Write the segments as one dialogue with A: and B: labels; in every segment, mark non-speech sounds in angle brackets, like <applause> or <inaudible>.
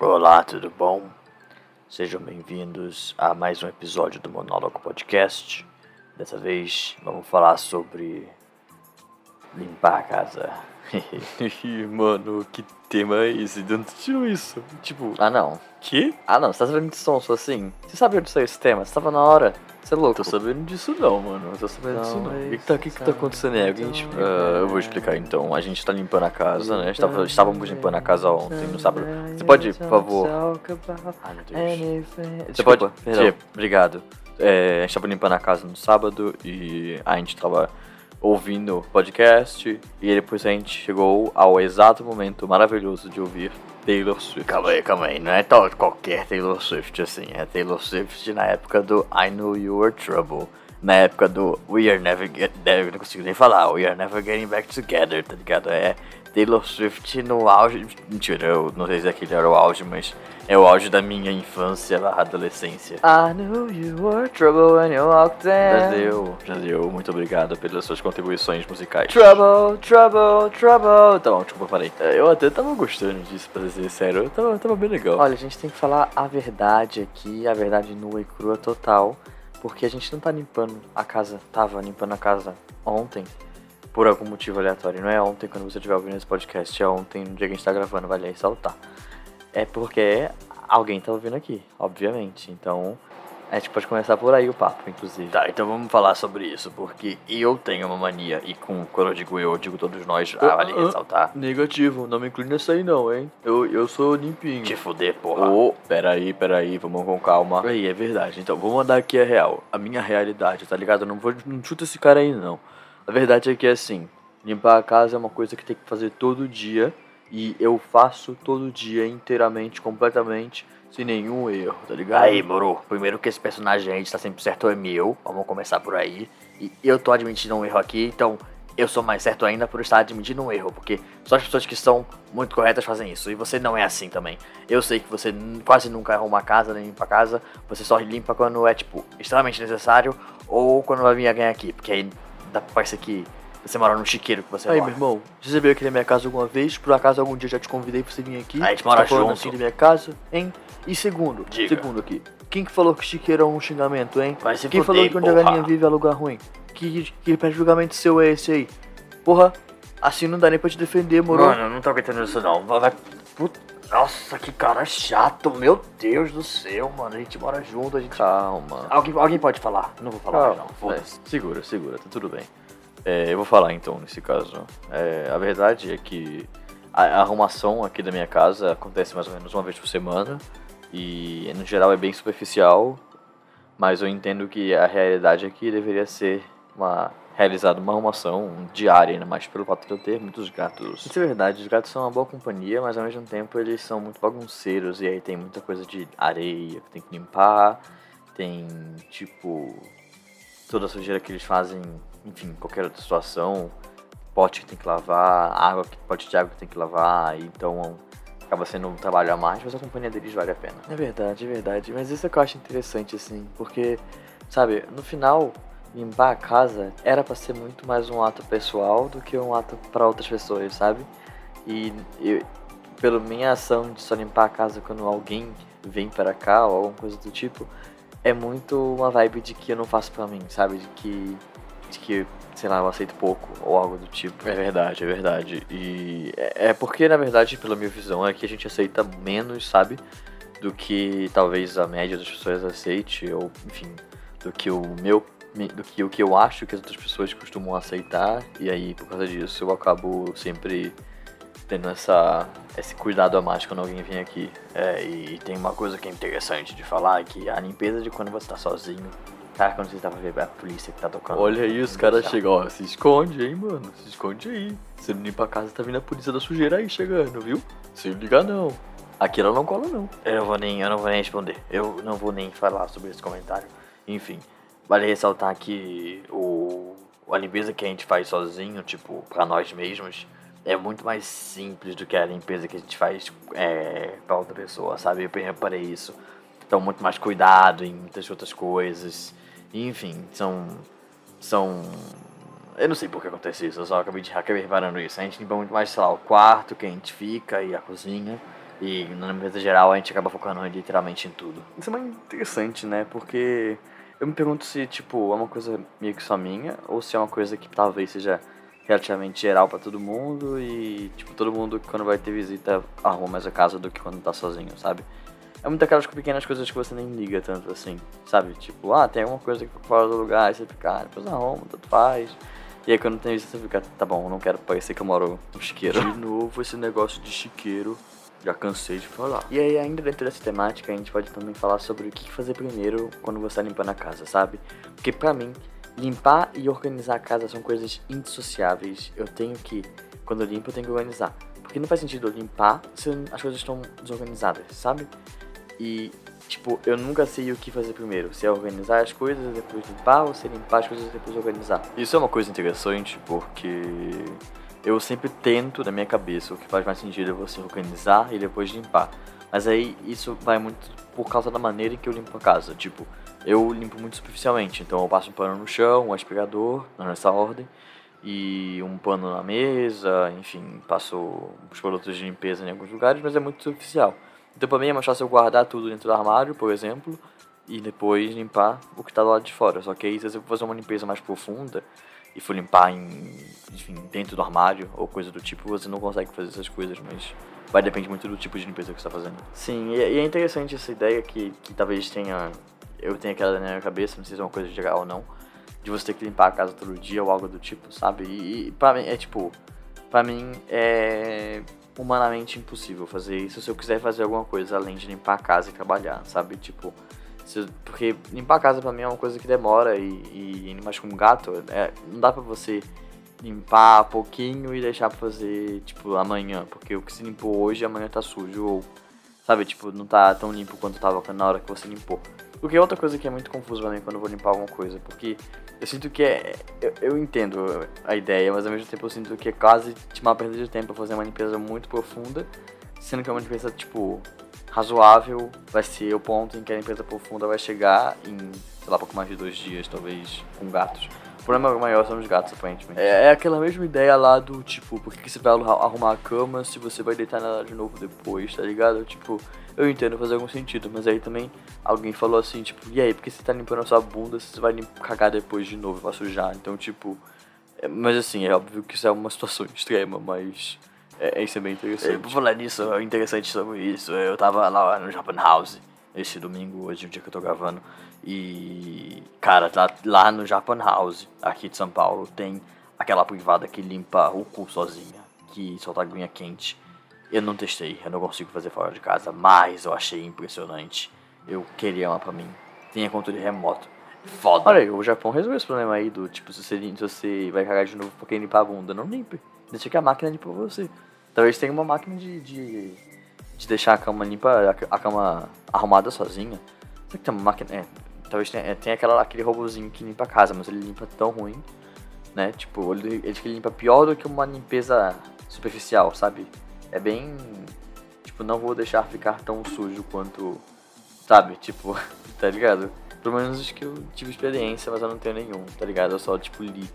A: Olá, tudo bom? Sejam bem-vindos a mais um episódio do Monólogo Podcast. Dessa vez vamos falar sobre limpar a casa. <laughs>
B: Mano, que tema é esse? De onde tirou isso? Tipo,
A: ah não.
B: que?
A: Ah não, você tá sabendo de sonso assim? Você sabe onde saiu esse tema? Você tava na hora? Você é louco?
B: Tô sabendo disso não, mano. Não tô sabendo disso não. O que, que, tá, que, que tá acontecendo aí? Alguém te...
A: Ah, eu vou explicar então. A gente tá limpando a casa, né? Estava, estávamos limpando a casa ontem, no sábado. Você pode, por favor? Ai meu Deus. Você pode? Tia, obrigado. É, a gente tava limpando a casa no sábado e a gente tava ouvindo podcast e depois a gente chegou ao exato momento maravilhoso de ouvir Taylor Swift. Calma aí, calma aí. Não é tal qualquer Taylor Swift assim. É Taylor Swift na época do I Know You Were Trouble. Na época do We Are Never Get Não consigo nem falar. We Are Never Getting Back Together, tá ligado? É Taylor Swift no auge. Mentira, eu não sei se aquele era o auge, mas é o auge da minha infância barra adolescência.
B: I knew you were trouble when you walked in.
A: Já deu, já deu. Muito obrigado pelas suas contribuições musicais.
B: Trouble, trouble, trouble.
A: Tá bom, desculpa, parei.
B: É, Eu até tava gostando disso, pra ser sério. Eu tava, tava bem legal.
A: Olha, a gente tem que falar a verdade aqui, a verdade nua e crua total. Porque a gente não tá limpando a casa, tava limpando a casa ontem, por algum motivo aleatório. Não é ontem quando você estiver ouvindo esse podcast, é ontem no dia que a gente tá gravando, vale ressaltar. É porque alguém tá ouvindo aqui, obviamente. Então, a gente pode começar por aí o papo, inclusive. Tá, então vamos falar sobre isso, porque eu tenho uma mania, e com, quando eu digo eu, eu digo todos nós, ah, vale
B: ah,
A: ressaltar.
B: Negativo, não me inclui nessa aí não, hein? Eu, eu sou limpinho.
A: Te fuder, porra.
B: Ô, peraí, peraí, vamos com calma. Aí, é verdade. Então, vou mandar aqui a real. A minha realidade, tá ligado? Eu não vou. Não chuta esse cara aí, não. A verdade é que assim, limpar a casa é uma coisa que tem que fazer todo dia. E eu faço todo dia, inteiramente, completamente, sem nenhum erro, tá ligado?
A: Aí, moro, primeiro que esse personagem aí está sempre certo é meu, vamos começar por aí. E eu tô admitindo um erro aqui, então eu sou mais certo ainda por estar admitindo um erro, porque só as pessoas que são muito corretas fazem isso, e você não é assim também. Eu sei que você quase nunca arruma a casa, nem limpa a casa, você só limpa quando é, tipo, extremamente necessário, ou quando vai vir alguém aqui, porque aí dá pra parecer que você mora num chiqueiro que você
B: Aí,
A: mora.
B: meu irmão, você veio aqui na minha casa alguma vez? Por acaso algum dia já te convidei pra você vir aqui?
A: A gente mora
B: tá
A: junto.
B: assim da minha casa, hein? E segundo,
A: Diga.
B: segundo aqui. Quem que falou que chiqueiro é um xingamento, hein?
A: Vai se
B: Quem
A: fuder,
B: falou que onde a
A: porra.
B: galinha vive é lugar ruim? Que, que de julgamento seu é esse aí? Porra, assim não dá nem pra te defender, moro?
A: Mano, eu não tô aguentando isso não. Vai, vai- Nossa, que cara chato, meu Deus do céu, mano. A gente mora junto, a gente.
B: Calma.
A: Alguém, alguém pode falar? Não vou falar
B: Calma,
A: não.
B: É, segura, segura, tá tudo bem. É, eu vou falar então nesse caso. É, a verdade é que a, a arrumação aqui da minha casa acontece mais ou menos uma vez por semana e no geral é bem superficial, mas eu entendo que a realidade aqui deveria ser uma realizada uma arrumação diária, ainda mais pelo fato de eu ter muitos gatos. Isso é verdade, os gatos são uma boa companhia, mas ao mesmo tempo eles são muito bagunceiros e aí tem muita coisa de areia que tem que limpar, tem tipo toda a sujeira que eles fazem, enfim, qualquer outra situação, pote que tem que lavar, água, que- pote de água que tem que lavar, e então acaba sendo um trabalho a mais, mas a companhia deles vale a pena. É verdade, é verdade, mas isso é que eu acho interessante, assim, porque, sabe, no final, limpar a casa era pra ser muito mais um ato pessoal do que um ato pra outras pessoas, sabe? E eu, pela minha ação de só limpar a casa quando alguém vem para cá ou alguma coisa do tipo, é muito uma vibe de que eu não faço pra mim, sabe? De que, de que sei lá, eu aceito pouco ou algo do tipo. É verdade, é verdade. E é é porque, na verdade, pela minha visão, é que a gente aceita menos, sabe? Do que talvez a média das pessoas aceite, ou enfim, do que o meu. Do que o que eu acho que as outras pessoas costumam aceitar, e aí por causa disso eu acabo sempre tendo essa, esse cuidado a mais quando alguém vem aqui.
A: É, e tem uma coisa que é interessante de falar, que a limpeza de quando você tá sozinho, cara, quando você tá ver a polícia que tá tocando.
B: Olha aí, os caras chegam, ó, se esconde, hein, mano, se esconde aí. Você não limpa a casa, tá vindo a polícia da sujeira aí chegando, viu? Se liga não. Aqui ela não cola não.
A: Eu não vou nem, eu não vou nem responder. Eu não vou nem falar sobre esse comentário. Enfim, vale ressaltar que o a limpeza que a gente faz sozinho, tipo, pra nós mesmos, é muito mais simples do que a limpeza que a gente faz é, pra outra pessoa, sabe? Eu reparei isso. Então, muito mais cuidado em muitas outras coisas. Enfim, são. São. Eu não sei por que acontece isso, eu só acabei, de, acabei reparando isso. A gente limpa muito mais, sei lá, o quarto que a gente fica e a cozinha. E na limpeza geral a gente acaba focando literalmente em tudo.
B: Isso é muito interessante, né? Porque eu me pergunto se, tipo, é uma coisa meio que só minha, ou se é uma coisa que talvez seja relativamente geral para todo mundo e, tipo, todo mundo quando vai ter visita arruma mais a casa do que quando tá sozinho, sabe? É muito aquelas pequenas coisas que você nem liga tanto assim, sabe? Tipo, ah, tem alguma coisa que fica fora do lugar, aí você fica, ah, depois arruma, tanto faz. E aí quando tem visita você fica, tá bom, não quero parecer que eu moro no chiqueiro.
A: De novo esse negócio de chiqueiro já cansei de falar.
B: E aí, ainda dentro dessa temática, a gente pode também falar sobre o que fazer primeiro quando você está limpando a casa, sabe? Porque pra mim, limpar e organizar a casa são coisas indissociáveis. Eu tenho que, quando eu limpo, eu tenho que organizar. Porque não faz sentido eu limpar se as coisas estão desorganizadas, sabe? E, tipo, eu nunca sei o que fazer primeiro. Se é organizar as coisas e depois limpar, ou se é limpar as coisas e depois organizar.
A: Isso é uma coisa interessante porque eu sempre tento, na minha cabeça, o que faz mais sentido é você organizar e depois limpar. Mas aí isso vai muito por causa da maneira em que eu limpo a casa. Tipo, eu limpo muito superficialmente, então eu passo um pano no chão, um aspirador, nessa ordem, e um pano na mesa, enfim, passo os produtos de limpeza em alguns lugares, mas é muito superficial. Então pra mim é mais fácil eu guardar tudo dentro do armário, por exemplo, e depois limpar o que está do lado de fora. Só que aí se eu for fazer uma limpeza mais profunda, e for limpar em, enfim, dentro do armário ou coisa do tipo, você não consegue fazer essas coisas, mas vai depender muito do tipo de limpeza que você está fazendo.
B: Sim, e é interessante essa ideia que, que talvez tenha, eu tenha aquela na minha cabeça, não sei se é uma coisa geral ou não, de você ter que limpar a casa todo dia ou algo do tipo, sabe? E, e pra mim, é tipo, pra mim é humanamente impossível fazer isso se eu quiser fazer alguma coisa além de limpar a casa e trabalhar, sabe? Tipo, porque limpar a casa pra mim é uma coisa que demora e, e mais com um gato, é, não dá pra você limpar pouquinho e deixar pra fazer, tipo, amanhã. Porque o que se limpou hoje, amanhã tá sujo. Ou, sabe, tipo, não tá tão limpo quanto tava na hora que você limpou. Porque é outra coisa que é muito confuso pra mim quando eu vou limpar alguma coisa. Porque eu sinto que é. Eu, eu entendo a ideia, mas ao mesmo tempo eu sinto que é quase uma perda de tempo fazer uma limpeza muito profunda. Sendo que é uma limpeza, tipo, razoável vai ser o ponto em que a limpeza profunda vai chegar em, sei lá, pouco mais de dois dias, talvez, com gatos. O problema maior são os gatos, aparentemente. É, é aquela mesma ideia lá do, tipo, por que você vai arrumar a cama se você vai deitar nela de novo depois, tá ligado? Tipo, eu entendo fazer algum sentido, mas aí também alguém falou assim, tipo, e aí, por que você tá limpando a sua bunda se você vai cagar depois de novo, vai sujar? Então, tipo, é, mas assim, é óbvio que isso é uma situação <laughs> extrema, mas é, isso é bem interessante. É,
A: por falar nisso, é interessante sobre isso. Eu tava lá no Japan House esse domingo, hoje é o dia que eu tô gravando. E, cara, lá, lá no Japan House, aqui de São Paulo, tem aquela privada que limpa o cu sozinha, que solta aguinha quente. Eu não testei, eu não consigo fazer fora de casa, mas eu achei impressionante. Eu queria uma pra mim. Tem controle remoto. Foda.
B: Olha aí, o Japão resolveu esse problema aí do tipo, se você, se você vai cagar de novo porque limpar a bunda, não limpe. Deixa que a máquina limpa você. Talvez tenha uma máquina de, de, de deixar a cama limpa, a, cama arrumada sozinha. Será que tem uma máquina? É, talvez tenha, é, tenha aquela, aquele robozinho que limpa a casa, mas ele limpa tão ruim, né? Tipo, ele, ele limpa pior do que uma limpeza superficial, sabe? É bem. Tipo, não vou deixar ficar tão sujo quanto. Sabe? Tipo, <laughs> tá ligado? Pelo menos que eu tive experiência, mas eu não tenho nenhum, tá ligado? Eu só, tipo, li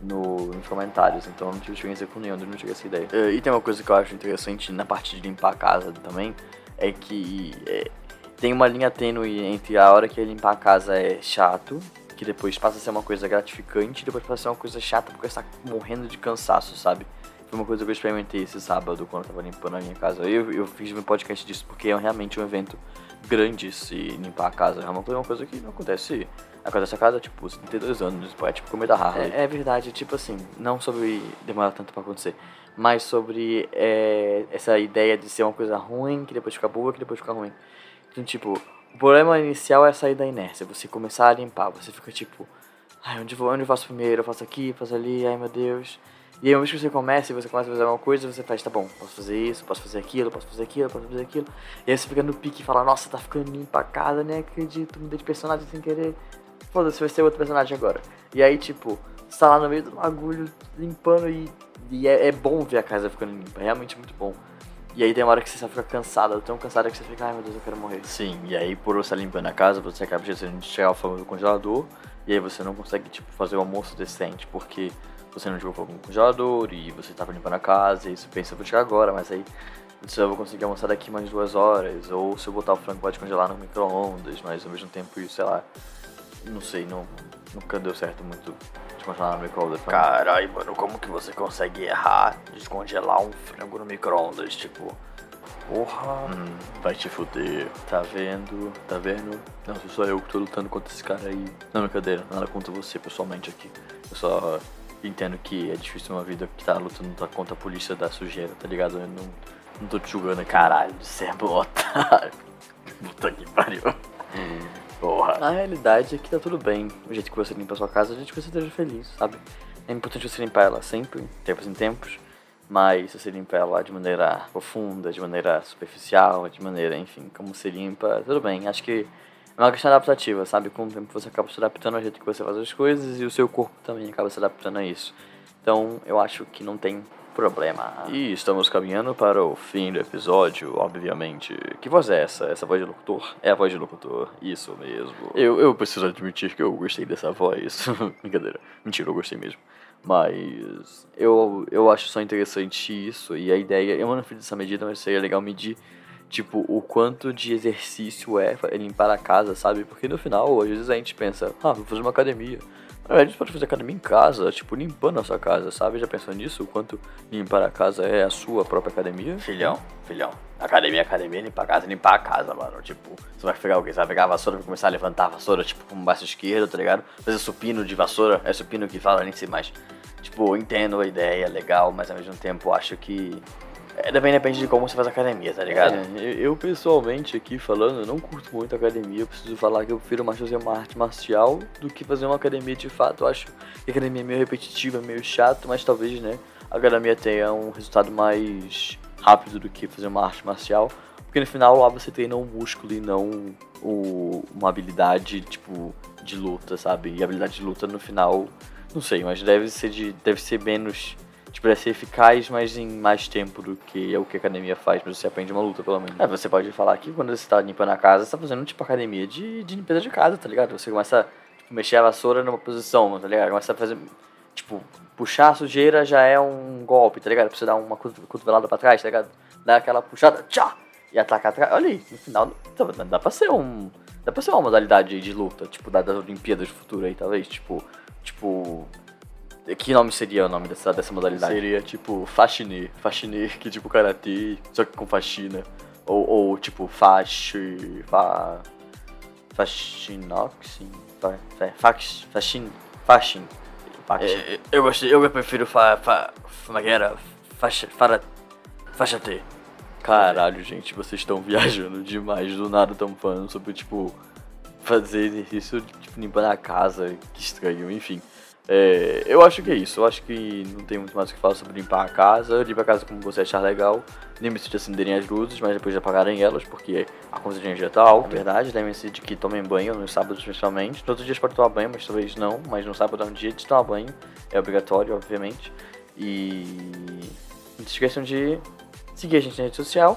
B: no, nos comentários, então eu não tive experiência com nenhum, não tive essa ideia. Uh, e tem uma coisa que eu acho interessante na parte de limpar a casa também, é que é, tem uma linha tênue entre a hora que limpar a casa é chato, que depois passa a ser uma coisa gratificante, e depois passa a ser uma coisa chata porque você tá morrendo de cansaço, sabe? Foi uma coisa que eu experimentei esse sábado quando eu tava limpando a minha casa. Eu, eu fiz um podcast disso porque é realmente um evento grande se limpar a casa. É uma coisa, uma coisa que não acontece acontece a cada, tipo, 32 anos, é tipo comida rara. É, é, verdade, tipo assim, não sobre demorar tanto pra acontecer, mas sobre é, essa ideia de ser uma coisa ruim, que depois fica boa, que depois fica ruim. Então, tipo, o problema inicial é sair da inércia, você começar a limpar, você fica tipo, ai, onde, vou, onde eu faço primeiro? Eu faço aqui, faço ali, ai meu Deus. E aí, uma vez que você começa e você começa a fazer alguma coisa, você faz, tá bom, posso fazer isso, posso fazer aquilo, posso fazer aquilo, posso fazer aquilo. E aí você fica no pique e fala, nossa, tá ficando limpa a casa, nem acredito, mudei de personagem sem querer. Foda-se, vai ser outro personagem agora. E aí, tipo, você tá lá no meio do bagulho, limpando e, e é, é, bom ver a casa ficando limpa, é realmente muito bom. E aí tem uma hora que você só fica cansada, tão cansada que você fica, ai meu Deus, eu quero morrer.
A: Sim, e aí por você limpando a casa, você acaba precisando de tirar o fogo do congelador, e aí você não consegue, tipo, fazer o almoço decente, porque você não jogou fogo no congelador e você estava limpando a casa e você pensa, vou tirar agora, mas aí
B: se eu vou conseguir almoçar daqui mais duas horas, ou se eu botar o frango pode congelar no micro-ondas, mas ao mesmo tempo isso, sei lá, não sei, não, nunca deu certo muito descongelar no micro-ondas.
A: Caralho, mano, como que você consegue errar descongelar um frango no micro-ondas? Tipo, porra,
B: hum, vai te fuder. Tá vendo? Tá vendo? Não, sou só eu que tô lutando contra esse cara aí. Não, brincadeira, nada contra você pessoalmente aqui. Eu só entendo que é difícil uma vida que tá lutando contra a polícia da sujeira, tá ligado? Eu não, não tô te julgando.
A: Caralho, você é otário. <laughs> Puta que pariu.
B: Porra. A realidade é que tá tudo bem. O jeito que você limpa a sua casa, o jeito que você esteja feliz, sabe? É importante você limpar ela sempre, tempos em tempos. Mas você limpa ela de maneira profunda, de maneira superficial, de maneira, enfim, como você limpa, tudo bem. Acho que é uma questão adaptativa, sabe? Com o tempo você acaba se adaptando ao jeito que você faz as coisas e o seu corpo também acaba se adaptando a isso. Então eu acho que não tem problema. E estamos caminhando para o fim do episódio, obviamente. Que voz é essa? Essa voz de locutor? É a voz de locutor, isso mesmo. Eu, eu preciso admitir que eu gostei dessa voz. <laughs> Brincadeira. Mentira, eu gostei mesmo. Mas eu, eu acho só interessante isso. E a ideia, eu não fiz essa medida, mas seria legal medir, tipo, o quanto de exercício é limpar a casa, sabe? Porque no final, às vezes a gente pensa, ah, vou fazer uma academia. Na verdade, a gente pode fazer academia em casa, tipo, limpando a sua casa, sabe? Já pensou nisso? O quanto limpar a casa é a sua própria academia?
A: Filhão, filhão. Academia, academia, limpar a casa, limpar a casa, mano. Tipo, você vai pegar o quê? Você vai pegar a vassoura e começar a levantar a vassoura, tipo, com o braço esquerdo, tá ligado? Fazer supino de vassoura. É supino que fala, nem sei mais. Tipo, entendo a ideia, legal, mas ao mesmo tempo acho que. É, também depende de como você faz academia, tá ligado?
B: É, eu pessoalmente aqui falando, não curto muito academia. Eu preciso falar que eu prefiro mais fazer uma arte marcial do que fazer uma academia de fato. Eu acho que a academia é meio repetitiva, meio chato, mas talvez, né, a academia tenha um resultado mais rápido do que fazer uma arte marcial. Porque no final lá você treina um músculo e não o, uma habilidade, tipo, de luta, sabe? E a habilidade de luta no final não sei, mas deve ser de. deve ser menos. Tipo, deve ser eficaz, mas em mais tempo do que é o que a academia faz, mas você aprende uma luta, pelo menos. É, você pode falar que quando você tá limpando a casa, você tá fazendo tipo academia de, de limpeza de casa, tá ligado? Você começa a tipo, mexer a vassoura numa posição, tá ligado? Começa a fazer. Tipo, puxar a sujeira já é um golpe, tá ligado? Pra você dar uma cotovelada pra trás, tá ligado? Dar aquela puxada, tchá! E atacar atrás. Olha aí, no final dá, dá pra ser um. Dá pra ser uma modalidade de luta, tipo, das Olimpíadas do futuro aí, talvez. Tipo, Tipo. Que nome seria o nome dessa, dessa modalidade?
A: Seria tipo faxine. Faxine, que tipo karatê, só que com faxina. Ou, ou tipo faxi. Fa, faxinoxin. Fa, fax, faxin. Faxin.
B: É, eu gostei, eu prefiro fa, fa, como é que era? Faixa, fara, faixa T.
A: Caralho, gente, vocês estão viajando demais. Do nada estão falando sobre, tipo, fazer exercício, tipo, limpar a casa, que estranho, enfim. É, eu acho que é isso, eu acho que não tem muito mais o que falar sobre limpar a casa, limpar a casa como você achar legal. Lembre-se de acenderem as luzes, mas depois de apagarem elas, porque a conta de energia tá alta. É verdade, lembre-se de que tomem banho nos sábados principalmente. Nos outros dias pode tomar banho, mas talvez não, mas no sábado é um dia de tomar banho, é obrigatório, obviamente. E não se esqueçam de seguir a gente na rede social,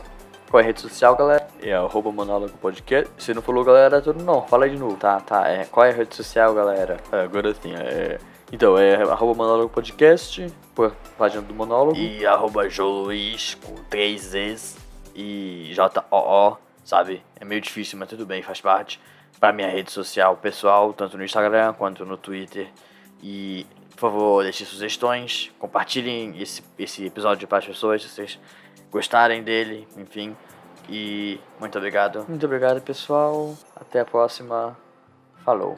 A: qual é a rede social, galera? É arroba monólogo podcast. Se não falou, galera, tudo não. Fala aí de novo. Tá, tá. É, qual é a rede social, galera? É, agora sim, é. Então, é arroba monólogo podcast, página do monólogo. E arroba Joluiz com três Z's e J-O-O, sabe? É meio difícil, mas tudo bem, faz parte. Pra minha rede social pessoal, tanto no Instagram quanto no Twitter. E, por favor, deixem sugestões, compartilhem esse, esse episódio para as pessoas, se vocês gostarem dele, enfim. E muito obrigado.
B: Muito obrigado, pessoal. Até a próxima. Falou.